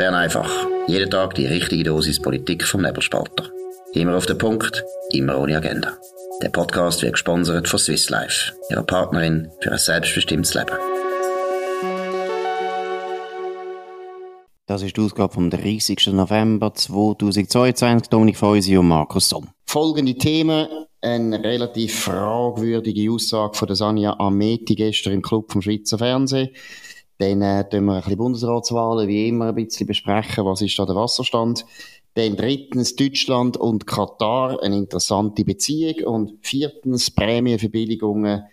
Bern einfach. Jeden Tag die richtige Dosis Politik vom Nebelspalter. Immer auf den Punkt, immer ohne Agenda. Der Podcast wird gesponsert von Swiss Life, ihrer Partnerin für ein selbstbestimmtes Leben. Das ist die Ausgabe vom 30. November 2022. Dominik Feusi und Markus Somm. Folgende Themen. Eine relativ fragwürdige Aussage von der Sanja Ameti gestern im Club vom Schweizer Fernsehen. Dann äh, wir ein bisschen Bundesratswahlen wie immer ein bisschen besprechen, was ist da der Wasserstand. Dann drittens Deutschland und Katar, eine interessante Beziehung. Und viertens Prämienverbilligungen.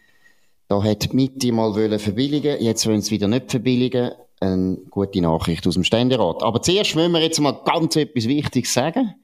Da hat die Mitte mal wollen verbilligen, jetzt wollen sie wieder nicht verbilligen. Eine gute Nachricht aus dem Ständerat. Aber zuerst müssen wir jetzt mal ganz etwas Wichtiges sagen.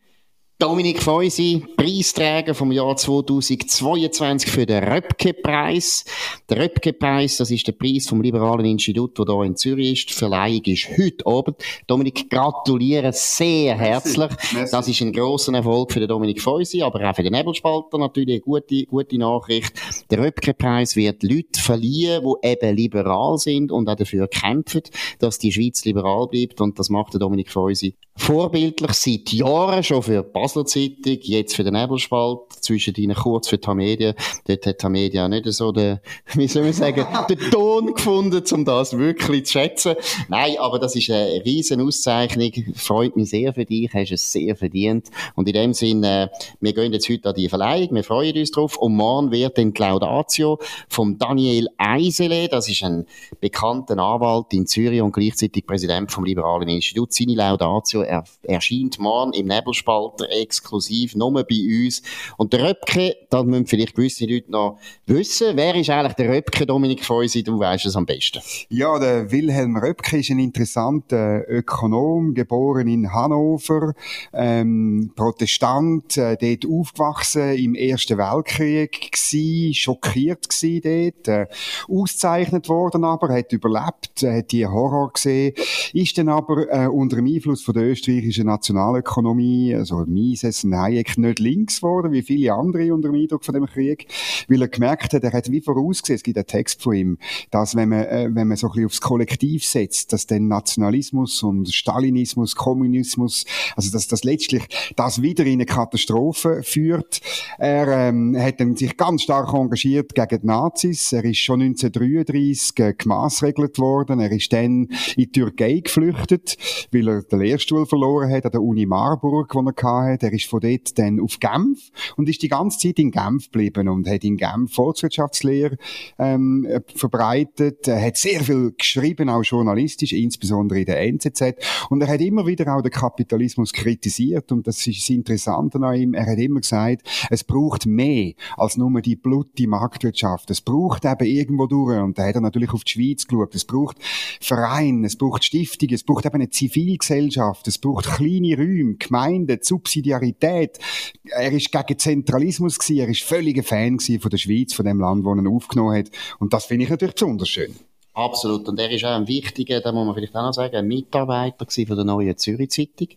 Dominik Feusi, Preisträger vom Jahr 2022 für den Röpke-Preis. Der Röpke-Preis, das ist der Preis vom Liberalen Institut, der hier in Zürich ist. Die Verleihung ist heute Abend. Dominik, gratuliere sehr herzlich. Merci. Das ist ein grosser Erfolg für den Dominik Feusi, aber auch für den Nebelspalter natürlich eine gute, gute Nachricht. Der Röpke-Preis wird Leute verliehen, die eben liberal sind und auch dafür kämpfen, dass die Schweiz liberal bleibt. Und das macht der Dominik Feusi vorbildlich seit Jahren schon für Basler Zeitung, jetzt für den Nebelspalt, zwischen ihnen kurz für die Media. Dort hat die Media nicht so den, wie soll man sagen, den Ton gefunden, um das wirklich zu schätzen. Nein, aber das ist eine riesen Auszeichnung. Freut mich sehr für dich, hast es sehr verdient. Und in dem Sinne, wir gehen jetzt heute an die Verleihung, wir freuen uns drauf. Und morgen wird dann die Laudatio vom Daniel Eisele, das ist ein bekannter Anwalt in Zürich und gleichzeitig Präsident vom Liberalen Institut. Seine Laudatio er, erscheint morgen im Nebelspalter exklusiv, nur bei uns. Und der Röpke, da müssen vielleicht gewisse Leute noch wissen, wer ist eigentlich der Röpke, Dominik Feusi, du weißt es am besten. Ja, der Wilhelm Röpke ist ein interessanter Ökonom, geboren in Hannover, ähm, Protestant, äh, dort aufgewachsen, im Ersten Weltkrieg gsi, schockiert gsi dort, äh, auszeichnet worden aber, hat überlebt, äh, hat die Horror gesehen, ist dann aber äh, unter dem Einfluss von der österreichischen Nationalökonomie, also Mises und Hayek, nicht links geworden, wie viele andere unter dem Eindruck von dem Krieg, weil er gemerkt hat, er hat wie vorausgesehen, es gibt einen Text von ihm, dass wenn man, äh, wenn man so ein bisschen aufs Kollektiv setzt, dass dann Nationalismus und Stalinismus, Kommunismus, also dass das letztlich das wieder in eine Katastrophe führt. Er ähm, hat dann sich ganz stark engagiert gegen die Nazis. Er ist schon 1933 äh, gemaßregelt worden. Er ist dann in die Türkei geflüchtet, weil er den Lehrstuhl Lehrstuhl verloren hat an der Uni Marburg, wo er hatte. Er ist von dort dann auf Genf und ist die ganze Zeit in Genf geblieben und hat in Genf Volkswirtschaftslehre ähm, verbreitet. Er hat sehr viel geschrieben, auch journalistisch, insbesondere in der NZZ. Und er hat immer wieder auch den Kapitalismus kritisiert und das ist das Interessante an ihm. Er hat immer gesagt, es braucht mehr als nur die blutige Marktwirtschaft. Es braucht eben irgendwo durch und da hat er natürlich auf die Schweiz geschaut. Es braucht Vereine, es braucht Stiftungen, es braucht eben eine Zivilgesellschaft, es braucht kleine Räume, Gemeinden, Subsidiarität. Er ist gegen Zentralismus gewesen. Er ist völliger Fan von der Schweiz, von dem Land, wo er aufgenommen hat. Und das finde ich natürlich besonders schön. Absolut. Und er ist auch ein wichtiger, da muss man vielleicht auch noch sagen, ein Mitarbeiter von der neuen Zürich Zeitung.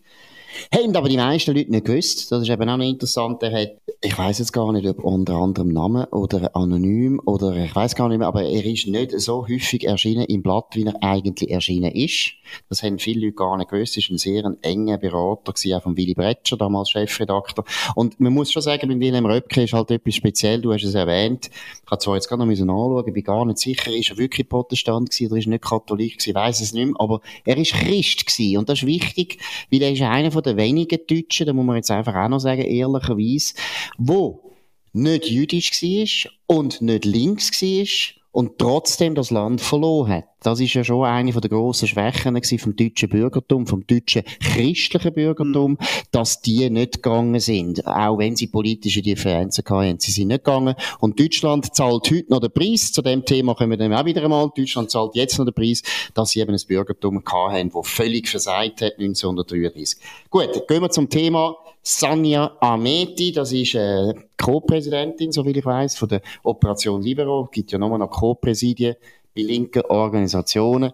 Haben aber die meisten Leute nicht gewusst. Das ist eben auch noch interessant. Er hat, ich weiß jetzt gar nicht, ob unter anderem Namen oder anonym oder ich weiß gar nicht mehr, aber er ist nicht so häufig erschienen im Blatt, wie er eigentlich erschienen ist. Das haben viele Leute gar nicht gewusst. Er war ein sehr enger Berater gewesen, auch von Willy Bretscher, damals Chefredakteur. Und man muss schon sagen, mit Wilhelm Röpke ist halt etwas speziell. Du hast es erwähnt. Ich habe zwar jetzt gerade noch anschauen, bin gar nicht sicher, ist er wirklich Protestant gewesen oder ist er nicht Katholik gewesen, weiss es nicht mehr, aber er ist Christ gewesen. Und das ist wichtig, weil er ist einer der wenigen Deutschen, da muss man jetzt einfach auch noch sagen, ehrlicherweise, wo nicht jüdisch war und nicht links war und trotzdem das Land verloren hat. Das ist ja schon eine der grossen Schwächen vom deutschen Bürgertum, vom deutschen christlichen Bürgertum, mhm. dass die nicht gegangen sind. Auch wenn sie politische Differenzen hatten, sie sind nicht gegangen. Und Deutschland zahlt heute noch den Preis. Zu dem Thema kommen wir dann auch wieder einmal. Deutschland zahlt jetzt noch den Preis, dass sie eben ein Bürgertum hatten, das völlig versagt hat 1933. Gut, gehen wir zum Thema Sanja Ameti, das ist äh, Co-Präsidentin, soviel ich weiß, von der Operation Libero. Gibt ja nochmal noch Co-Präsidien bei linken Organisationen.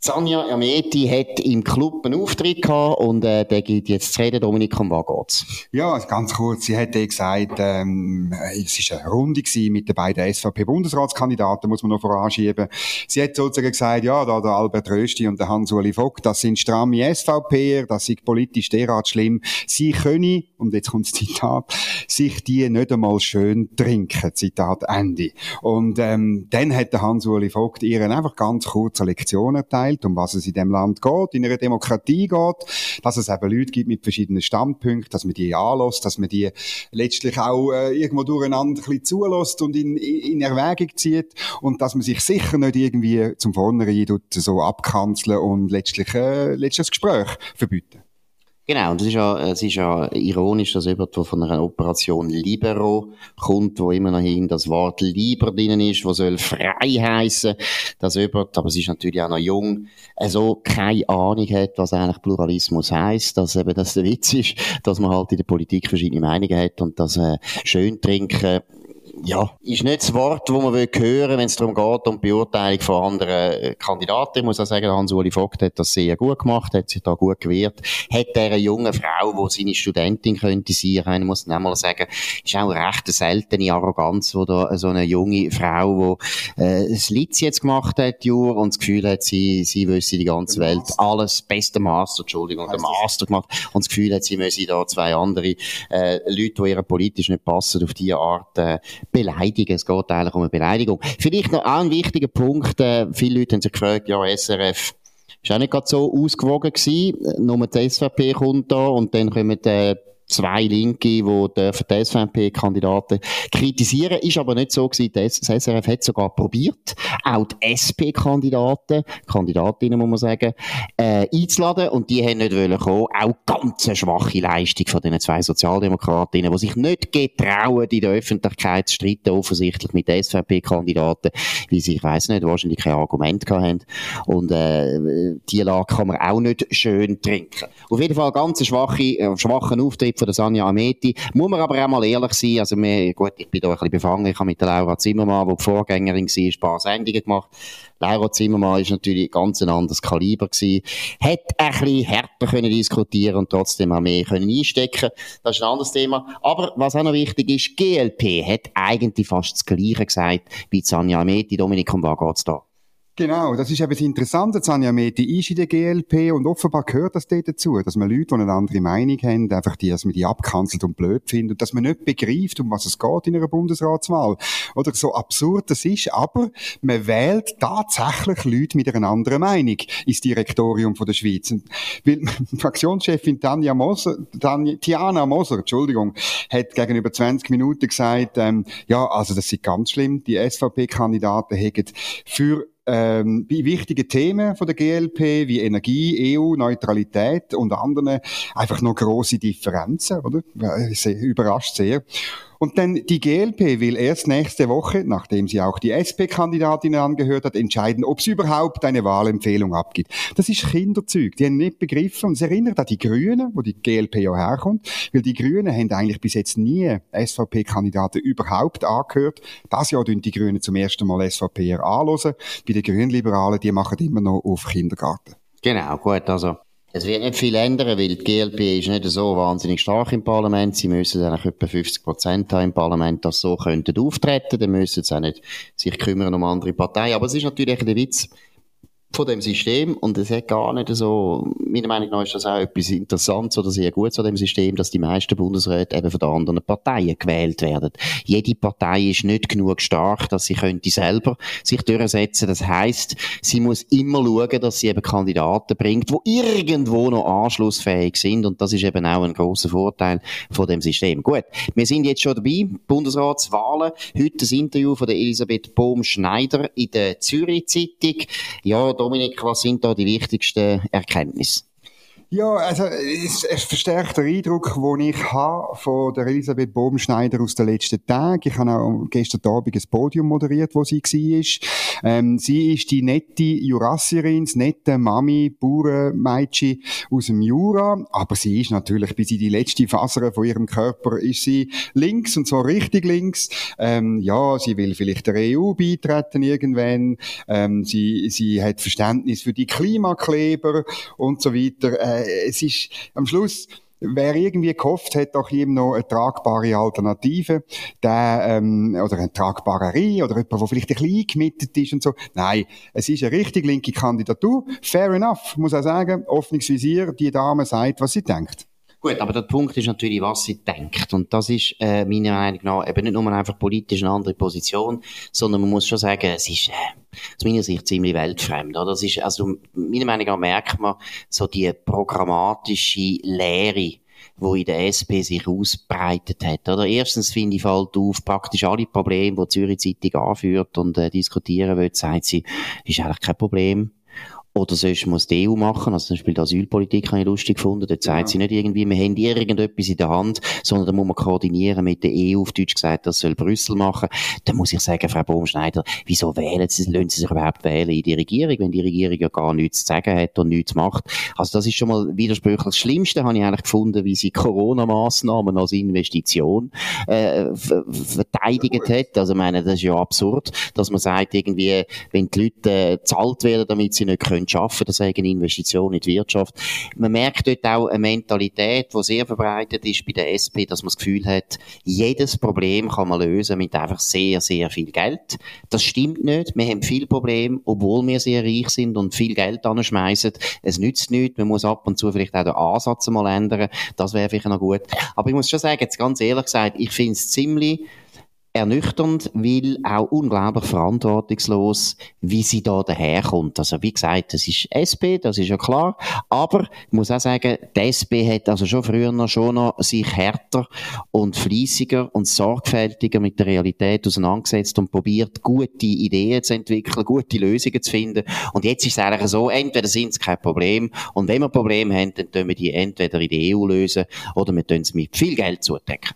Sanja Ameti hat im Club einen Auftritt gehabt und äh, der geht jetzt zu reden. Dominik, um was geht's? Ja, ganz kurz. Sie hat gesagt, ähm, es war eine Runde mit den beiden SVP-Bundesratskandidaten, muss man noch voranschieben. Sie hat sozusagen gesagt, ja, da der Albert Rösti und der Hans-Uli Vogt, das sind stramme SVPer, das ist politisch derart schlimm. Sie können, und jetzt kommt das Zitat, sich die nicht einmal schön trinken. Zitat Ende. Und ähm, dann hat der Hans-Uli Vogt ihren einfach ganz kurze Lektion erteilt verteilt, um was es in dem Land geht, in einer Demokratie geht, dass es eben Leute gibt mit verschiedenen Standpunkten, dass man die anlässt, dass man die letztlich auch äh, irgendwo durcheinander ein bisschen zulässt und in, in Erwägung zieht und dass man sich sicher nicht irgendwie zum Vornherein so abkanzeln und letztlich, äh, letztlich das Gespräch verbieten. Genau, und es ist ja, es ist ja ironisch, dass jemand, der von einer Operation Libero kommt, wo immer noch hin das Wort Lieber drinnen ist, wo soll frei heißen, dass jemand, aber es ist natürlich auch noch jung, also keine Ahnung hat, was eigentlich Pluralismus heißt, dass eben das der Witz ist, dass man halt in der Politik verschiedene Meinungen hat und dass äh, schön trinken ja, ist nicht das Wort, das man hören will, wenn es darum geht, um die Beurteilung von anderen äh, Kandidaten. Ich muss auch sagen, Hans-Uli Vogt hat das sehr gut gemacht, hat sich da gut gewehrt. Hat dieser junge Frau, die seine Studentin könnte sein, ich muss dann mal sagen, ist auch eine recht seltene Arroganz, wo da so eine junge Frau, die äh, das Litz jetzt gemacht hat, Jur, und das Gefühl hat, sie, sie wüsste die ganze Welt alles, beste Master, Entschuldigung, der Master gemacht, und das Gefühl hat, sie müsse da zwei andere äh, Leute, die ihr politisch nicht passen, auf diese Art äh, beleidigen. Es geht eigentlich um eine Beleidigung. Vielleicht noch ein wichtiger Punkt. Äh, viele Leute haben sich gefragt, ja, SRF ist auch nicht gerade so ausgewogen gewesen. Nur die SVP kommt da und dann kommen äh, zwei Linke, die dürfen die SVP-Kandidaten kritisieren. Ist aber nicht so gewesen. Das SRF hat sogar probiert, auch die SP-Kandidaten, Kandidatinnen muss man sagen, äh, einzuladen und die haben nicht wollen kommen. Auch ganz eine schwache Leistung von diesen zwei Sozialdemokratinnen, die sich nicht getrauen, in der Öffentlichkeit zu streiten, offensichtlich mit SVP-Kandidaten, weil sie, ich weiss nicht, wahrscheinlich kein Argument haben. Und äh, die Lage kann man auch nicht schön trinken. Auf jeden Fall ganz schwache, äh, schwachen Auftritt von der Sanja Ameti. Muss man aber auch mal ehrlich sein, also wir, gut, ich bin da ein bisschen befangen, ich habe mit der Laura Zimmermann, die die Vorgängerin war, ein paar Sendungen gemacht. Laura Zimmermann ist natürlich ganz ein anderes Kaliber gewesen. Hat ein bisschen härter können diskutieren und trotzdem auch mehr können einstecken. Das ist ein anderes Thema. Aber was auch noch wichtig ist, GLP hat eigentlich fast das Gleiche gesagt wie Sanja Ameti. Dominik, um was geht's da? Genau, das ist eben das Interessante. Sanja Meti ist in der GLP und offenbar gehört das dort dazu, dass man Leute, die eine andere Meinung haben, einfach die, dass man die abkanzelt und blöd findet und dass man nicht begreift, um was es geht in einer Bundesratswahl. Oder so absurd das ist, aber man wählt tatsächlich Leute mit einer anderen Meinung ins Direktorium von der Schweiz. Und weil Fraktionschefin Tanja Moser, Tanja, Tiana Moser, Entschuldigung, hat gegenüber 20 Minuten gesagt, ähm, ja, also das ist ganz schlimm, die SVP-Kandidaten hätten für ähm, wichtigen Themen von der GLP wie Energie, EU, Neutralität und anderen einfach noch große Differenzen, oder? Sehr, überrascht sehr. Und dann die GLP will erst nächste Woche, nachdem sie auch die SP-Kandidatinnen angehört hat, entscheiden, ob sie überhaupt eine Wahlempfehlung abgibt. Das ist Kinderzeug. Die haben nicht begriffen. Und es erinnert an die Grünen, wo die GLP ja herkommt. Weil die Grünen haben eigentlich bis jetzt nie SVP-Kandidaten überhaupt angehört. Das Jahr tun die Grünen zum ersten Mal SVP anhören. Bei den Grünliberalen, die machen immer noch auf Kindergarten. Genau, gut, also es wird nicht viel ändern, weil die GLP ist nicht so wahnsinnig stark im Parlament. Sie müssen eigentlich etwa 50 Prozent haben im Parlament, dass so könnten auftreten. Dann müssen sie auch nicht sich kümmern um andere Parteien. Aber es ist natürlich der Witz, von dem System und es hat gar nicht so, meiner Meinung nach ist das auch etwas Interessantes oder sehr Gutes an dem System, dass die meisten Bundesräte eben von den anderen Parteien gewählt werden. Jede Partei ist nicht genug stark, dass sie könnte selber sich durchsetzen. Das heißt, sie muss immer schauen, dass sie eben Kandidaten bringt, die irgendwo noch anschlussfähig sind und das ist eben auch ein großer Vorteil von dem System. Gut, wir sind jetzt schon dabei, Bundesratswahlen. Heute das Interview von der Elisabeth Bohm-Schneider in der Zürich-Zeitung. Ja, Dominik, was sind da die wichtigsten Erkenntnisse? Ja, also es, es verstärkt den Eindruck, den ich habe von der Elisabeth Bobenschneider aus den letzten Tagen. Ich habe auch gestern Abend ein Podium moderiert, wo sie war. Ähm, sie ist die nette Jurassierin, das nette Mami, Bauernmädchen aus dem Jura, aber sie ist natürlich bis in die letzte Faser von ihrem Körper ist sie links und zwar richtig links. Ähm, ja, sie will vielleicht der EU beitreten irgendwann. Ähm, sie, sie hat Verständnis für die Klimakleber und so weiter. Äh, äh, es ist am Schluss, Wer irgendwie gehofft hat, doch ihm noch eine tragbare Alternative, der, ähm, oder eine tragbare oder jemand, der vielleicht ein bisschen eingemietet ist und so. Nein, es ist eine richtig linke Kandidatur. Fair enough, muss ich sagen. Offenes die Dame sagt, was sie denkt. Gut, aber der Punkt ist natürlich, was sie denkt. Und das ist, äh, meiner Meinung nach, eben nicht nur einfach politisch eine andere Position, sondern man muss schon sagen, es ist, äh, aus meiner Sicht ziemlich weltfremd, oder? Das ist, also, meiner Meinung nach merkt man so die programmatische Lehre, wo in der SP sich ausbreitet hat. Oder erstens finde ich fällt auf praktisch alle Probleme, die die Zürich Zeitung anführt und äh, diskutieren will, sagt sie, ist eigentlich kein Problem. Oder sonst muss die EU machen. Also zum Beispiel die Asylpolitik habe ich lustig gefunden. Dort sagt ja. sie nicht irgendwie, wir haben irgendetwas in der Hand, sondern da muss man koordinieren mit der EU, auf Deutsch gesagt, das soll Brüssel machen. Da muss ich sagen, Frau Baumschneider, wieso wählen Sie, lassen Sie sich überhaupt wählen in die Regierung, wenn die Regierung ja gar nichts zu sagen hat und nichts macht? Also das ist schon mal widersprüchlich. Das Schlimmste habe ich eigentlich gefunden, wie sie Corona-Massnahmen als Investition äh, verteidigt hat. Also ich meine, das ist ja absurd, dass man sagt, irgendwie, wenn die Leute äh, zahlt werden, damit sie nicht können schaffen, das ist eine Investition in die Wirtschaft. Man merkt dort auch eine Mentalität, die sehr verbreitet ist bei der SP, dass man das Gefühl hat, jedes Problem kann man lösen mit einfach sehr, sehr viel Geld. Das stimmt nicht. Wir haben viel Probleme, obwohl wir sehr reich sind und viel Geld anschmeißen. Es nützt nichts. Man muss ab und zu vielleicht auch den Ansatz mal ändern. Das wäre vielleicht noch gut. Aber ich muss schon sagen, jetzt ganz ehrlich gesagt, ich finde es ziemlich ernüchternd, weil auch unglaublich verantwortungslos, wie sie da daherkommt. Also wie gesagt, das ist SP, das ist ja klar, aber ich muss auch sagen, die SP hat also schon früher noch, schon noch sich härter und fließiger und sorgfältiger mit der Realität auseinandergesetzt und probiert, gute Ideen zu entwickeln, gute Lösungen zu finden. Und jetzt ist es eigentlich so, entweder sind es kein Problem und wenn wir Probleme haben, dann können wir die entweder in die EU lösen oder wir tun es mit viel Geld zudecken.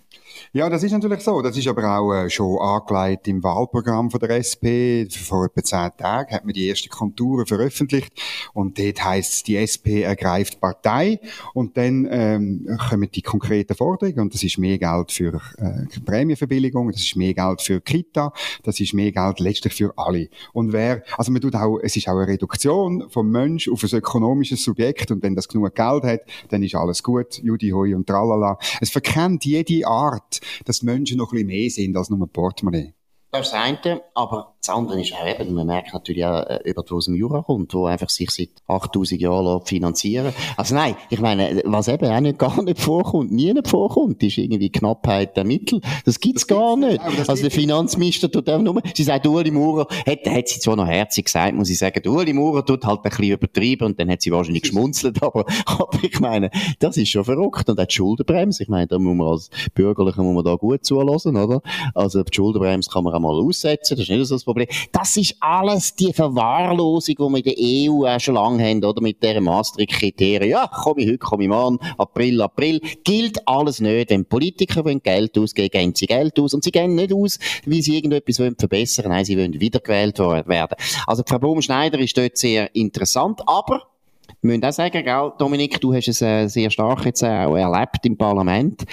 Ja, das ist natürlich so. Das ist aber auch äh, schon angelegt im Wahlprogramm von der SP. Vor etwa zehn Tagen hat man die ersten Konturen veröffentlicht und dort heißt es, die SP ergreift Partei und dann ähm, kommen die konkreten Forderungen und das ist mehr Geld für äh, Prämienverbilligung, das ist mehr Geld für Kita, das ist mehr Geld letztlich für alle. Und wer, also man tut auch, es ist auch eine Reduktion vom Mensch auf ein ökonomisches Subjekt und wenn das genug Geld hat, dann ist alles gut, Judi Hoi und tralala. Es verkennt jede Art dass Menschen noch ein bisschen mehr sind als nur ein Portemonnaie. Das ist das eine, aber das andere ist auch eben, man merkt natürlich auch, äh, über aus dem Jura kommt, wo einfach sich seit 8000 Jahren finanzieren Also nein, ich meine, was eben auch nicht, gar nicht vorkommt, nie nicht vorkommt, ist irgendwie Knappheit der Mittel. Das gibt's das gar nicht. Genau, also der Finanzminister tut einfach nur, sie sagt, Ueli Maurer, hat, hat sie zwar noch herzig gesagt, muss ich sagen, Ueli Maurer tut halt ein bisschen übertrieben und dann hat sie wahrscheinlich geschmunzelt, aber, aber ich meine, das ist schon verrückt. Und auch die Schuldenbremse, ich meine, da muss man als Bürgerlicher muss man da gut zulassen, oder? Also die Schuldenbremse kann man auch mal aussetzen, das ist nicht so das Problem. Das ist alles die Verwahrlosung, die wir in der EU auch schon lange haben, oder? Mit diesen Maastricht-Kriterien. Ja, komme ich heute, komme ich morgen, April, April. Gilt alles nicht. Wenn Politiker wollen Geld ausgeben, geben sie Geld aus. Und sie gehen nicht aus, wie sie irgendetwas wollen verbessern. Nein, sie wollen wiedergewählt werden. Also, Frau Blum-Schneider ist dort sehr interessant, aber wir müssen auch sagen, gell, Dominik, du hast es äh, sehr stark jetzt äh, auch erlebt im Parlament.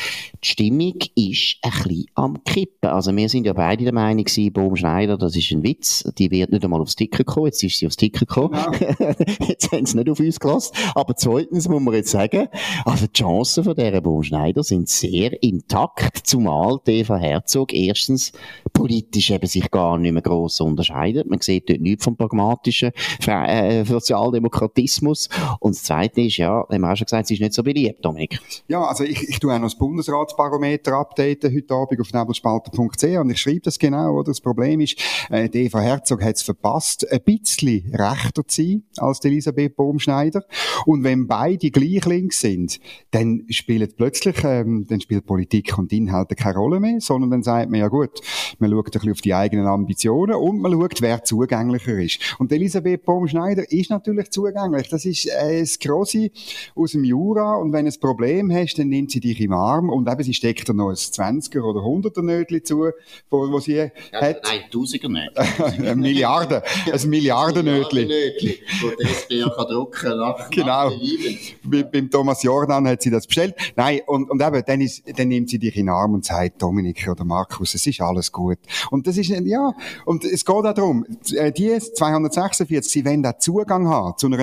Die Stimmung ist ein bisschen am Kippen. Also wir sind ja beide der Meinung gewesen, Bohm Schneider, das ist ein Witz. Die wird nicht einmal aufs Ticker kommen. Jetzt ist sie aufs Ticker gekommen. Genau. jetzt haben sie nicht auf uns gelassen. Aber zweitens muss man jetzt sagen, also die Chancen von dieser Bohm Schneider sind sehr intakt, zumal Eva Herzog erstens politisch eben sich gar nicht mehr gross unterscheidet. Man sieht dort nichts vom pragmatischen äh, Und das Zweite ist, ja, haben wir auch schon gesagt, sie ist nicht so beliebt, Dominik. Ja, also ich, ich tue auch noch das Bundesratsbarometer updaten heute Abend auf nebelspalter.ch und ich schreibe das genau, oder? Das Problem ist, äh, die Eva Herzog hat es verpasst, ein bisschen rechter zu sein als Elisabeth Baumschneider. Und wenn beide gleich links sind, dann spielt plötzlich, ähm, dann spielt Politik und Inhalte keine Rolle mehr, sondern dann sagt man, ja gut, man schaut ein bisschen auf die eigenen Ambitionen und man schaut, wer zugänglicher ist. Und Elisabeth Baumschneider ist natürlich zugänglich. Das ist äh, das Grossi aus dem Jura und wenn du ein Problem hast, dann nimmt sie dich im Arm und eben, sie steckt dir noch ein 20er oder 100er Nötchen zu, wo, wo sie ja, hat. Nein, Tausiger nicht. eine Milliarde, ein Milliardennötchen. wo der SBA kann drucken nach, Genau. Bei, beim Thomas Jordan hat sie das bestellt. Nein, und, und eben, dann, ist, dann nimmt sie dich in den Arm und sagt, Dominik oder Markus, es ist alles gut. Und das ist, ja, und es geht auch darum, äh, die 246, sie wollen da Zugang haben zu einer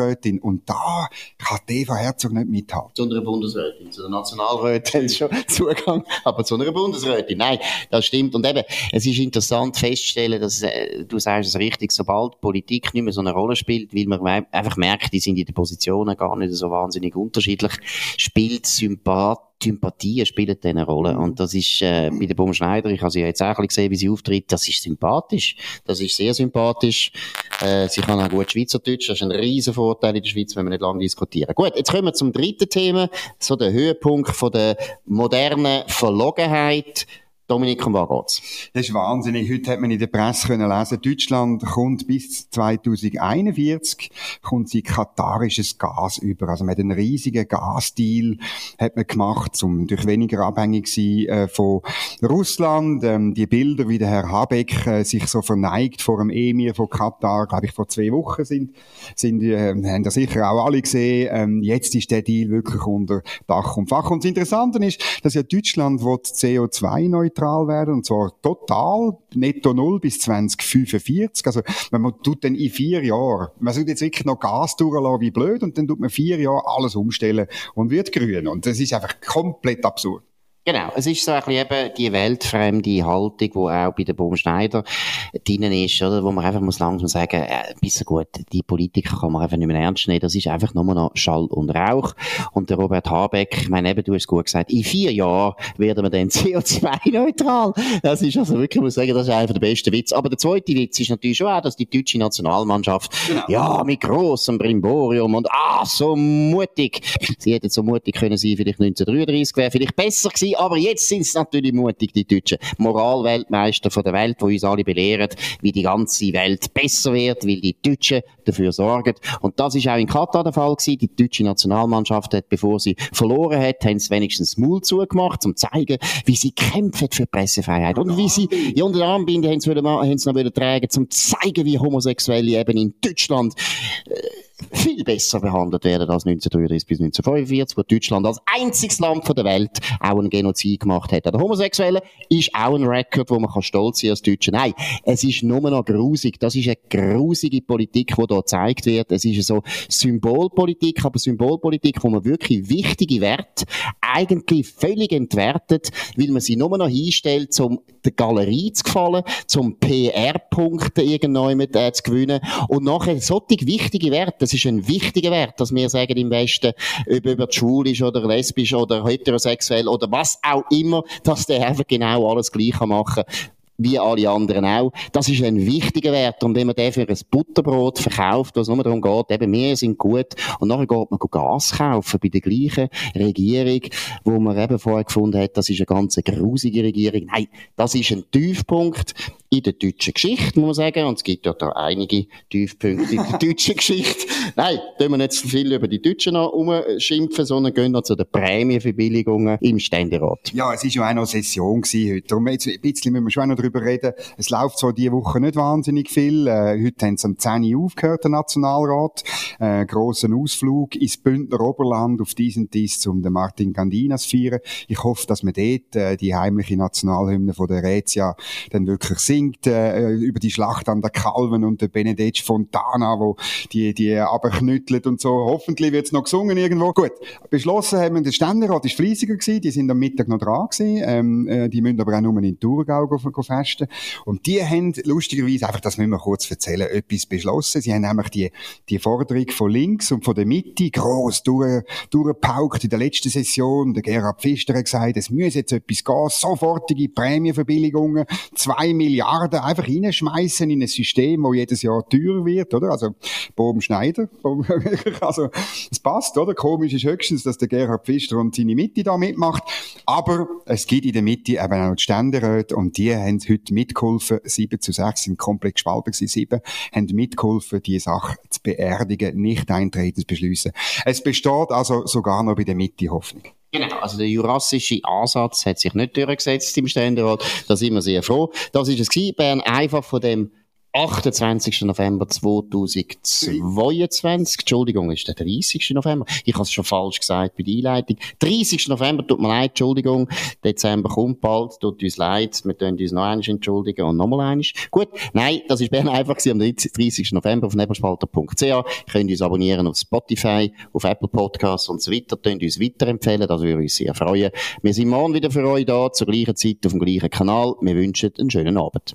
Nationalrätin. Und da kann Eva Herzog nicht mithalten. Zu einer Bundesrätin. Zu der Nationalrätin sie schon Zugang, aber zu einer Bundesrätin. Nein, das stimmt. Und eben, es ist interessant festzustellen, dass, äh, du sagst es richtig, sobald Politik nicht mehr so eine Rolle spielt, weil man einfach merkt, die sind in den Positionen gar nicht so wahnsinnig unterschiedlich, spielt Sympath Sympathien spielen eine Rolle. Und das ist äh, bei der Bum Schneider, ich habe sie jetzt auch ein gesehen, wie sie auftritt, das ist sympathisch. Das ist sehr sympathisch. Äh, sie kann auch gut Schweizerdeutsch, das ist ein riesen Vorteil in der Schweiz, wenn wir nicht lange diskutieren. Gut, jetzt kommen wir zum dritten Thema, so der Höhepunkt von der modernen Verlogenheit. Dominik, um was geht's? Das ist wahnsinnig. Heute hat man in der Presse können lesen, Deutschland kommt bis 2041 kommt sie katarisches Gas über. Also man hat einen riesigen Gasdeal hat man gemacht, um durch weniger abhängig zu sein äh, von Russland. Ähm, die Bilder, wie der Herr Habeck äh, sich so verneigt vor dem Emir von Katar, glaube ich, vor zwei Wochen sind, sind äh, haben das sicher auch alle gesehen. Ähm, jetzt ist der Deal wirklich unter Dach und Fach. Und das Interessante ist, dass ja Deutschland CO2-neutral klimaneutral werden, und zwar total, netto null bis 2045. Also, wenn man tut dann in vier Jahren, man sollte jetzt wirklich noch Gas durchlassen, wie blöd, und dann tut man vier Jahre alles umstellen und wird grün. Und das ist einfach komplett absurd. Genau, es ist so ein bisschen eben die weltfremde Haltung, die auch bei der Baum Schneider drinnen ist, oder? Wo man einfach muss langsam sagen, äh, bisschen gut, die Politiker kann man einfach nicht mehr ernst nehmen. Das ist einfach nur noch Schall und Rauch. Und der Robert Habeck, ich meine eben, du hast gut gesagt, in vier Jahren werden wir dann CO2-neutral. Das ist also wirklich, ich muss sagen, das ist einfach der beste Witz. Aber der zweite Witz ist natürlich schon auch, dass die deutsche Nationalmannschaft, genau. ja, mit grossem Brimborium und ah, so mutig. Sie hätten so mutig können sein, vielleicht 1933 wäre vielleicht besser gewesen gewesen, aber jetzt sind es natürlich mutig, die Deutschen. Moralweltmeister von der Welt, die uns alle belehren, wie die ganze Welt besser wird, weil die Deutschen dafür sorgen. Und das ist auch in Katar der Fall gewesen. Die deutsche Nationalmannschaft hat, bevor sie verloren hat, haben sie wenigstens Mut zugemacht, um zu zeigen, wie sie kämpfen für Pressefreiheit. Und wie sie, ja, unter Armbinde haben sie, noch tragen, um zu zeigen, wie Homosexuelle eben in Deutschland, äh, viel besser behandelt werden als 1933 bis 1945, wo Deutschland als einziges Land der Welt auch einen Genozid gemacht hat. Der Homosexuelle ist auch ein Rekord, wo man kann stolz sein als Deutsche. Nein, es ist nur noch grusig. Das ist eine grusige Politik, die hier gezeigt wird. Es ist so Symbolpolitik, aber Symbolpolitik, wo man wirklich wichtige Werte eigentlich völlig entwertet, weil man sie nur noch hinstellt, um der Galerie zu gefallen, zum PR-Punkte irgendwann äh, zu gewinnen und nachher solche wichtige Werte, das ist ein wichtiger Wert, dass wir sagen im Westen, ob über schwulisch oder lesbisch oder heterosexuell oder was auch immer, dass der einfach genau alles gleich machen. kann wie alle anderen auch. Das ist ein wichtiger Wert. Und wenn man den für ein Butterbrot verkauft, was nur darum geht, eben wir sind gut, und nachher geht man Gas kaufen bei der gleichen Regierung, wo man eben vorher gefunden hat, das ist eine ganz grusige Regierung. Nein, das ist ein Tiefpunkt in der deutschen Geschichte, muss man sagen. Und es gibt ja da einige Tiefpunkte in der deutschen Geschichte. Nein, tun wir nicht zu viel über die Deutschen noch umschimpfen, sondern gehen noch zu den Prämienverbilligungen im Ständerat. Ja, es war ja auch noch Session gewesen heute. Darum jetzt ein bisschen müssen wir schon noch reden. Es läuft zwar diese Woche nicht wahnsinnig viel. Äh, heute haben sie am 10 Uhr aufgehört, der Nationalrat. Äh, grossen Ausflug ins Bündner Oberland auf diesen Dies, um den Martin Gandinas zu feiern. Ich hoffe, dass wir dort äh, die heimliche Nationalhymne von der Rätia dann wirklich singt, äh, über die Schlacht an der Calven und der Benedetto Fontana, wo die, die abknüttelt und so. Hoffentlich wird es noch gesungen irgendwo. Gut. Beschlossen haben wir, der Ständerat ist fleissiger gewesen, die sind am Mittag noch dran gewesen, ähm, äh, die müssen aber auch nur in Thurgau festen. Und die haben lustigerweise, einfach das müssen wir kurz erzählen, etwas beschlossen. Sie haben nämlich die, die Forderung von links und von der Mitte gross durch, durchgepaukt in der letzten Session. Der Gerhard Pfister hat gesagt, es muss jetzt etwas gehen, sofortige Prämienverbilligungen, zwei Milliarden einfach reinschmeißen in ein System, wo jedes Jahr teurer wird, oder? Also, Boben Schneider, also, es passt, oder? Komisch ist höchstens, dass der Gerhard Pfister und seine Mitte da mitmacht. Aber es gibt in der Mitte eben auch die Ständeräte und die haben heute mitgeholfen, 7 zu 6 sind komplett gespalten gewesen, 7 haben mitgeholfen, die Sache zu beerdigen, nicht eintreten zu beschließen. Es besteht also sogar noch bei der Mitte Hoffnung. Genau, also der jurassische Ansatz hat sich nicht durchgesetzt im Ständerat. Da sind wir sehr froh. Das ist es gewesen. Bern einfach von dem 28. November 2022. Entschuldigung, ist der 30. November? Ich habe es schon falsch gesagt bei der Einleitung. 30. November, tut mir leid, Entschuldigung. Dezember kommt bald, tut uns leid. Wir tun uns noch einmal entschuldigen und nochmal einmal. Gut, nein, das ist Bern einfach am 30. November auf nebelspalter.ch. Ihr könnt uns abonnieren auf Spotify, auf Apple Podcasts und so weiter. Könnt uns weiterempfehlen, das würde uns sehr freuen. Wir sind morgen wieder für euch da, zur gleichen Zeit auf dem gleichen Kanal. Wir wünschen einen schönen Abend.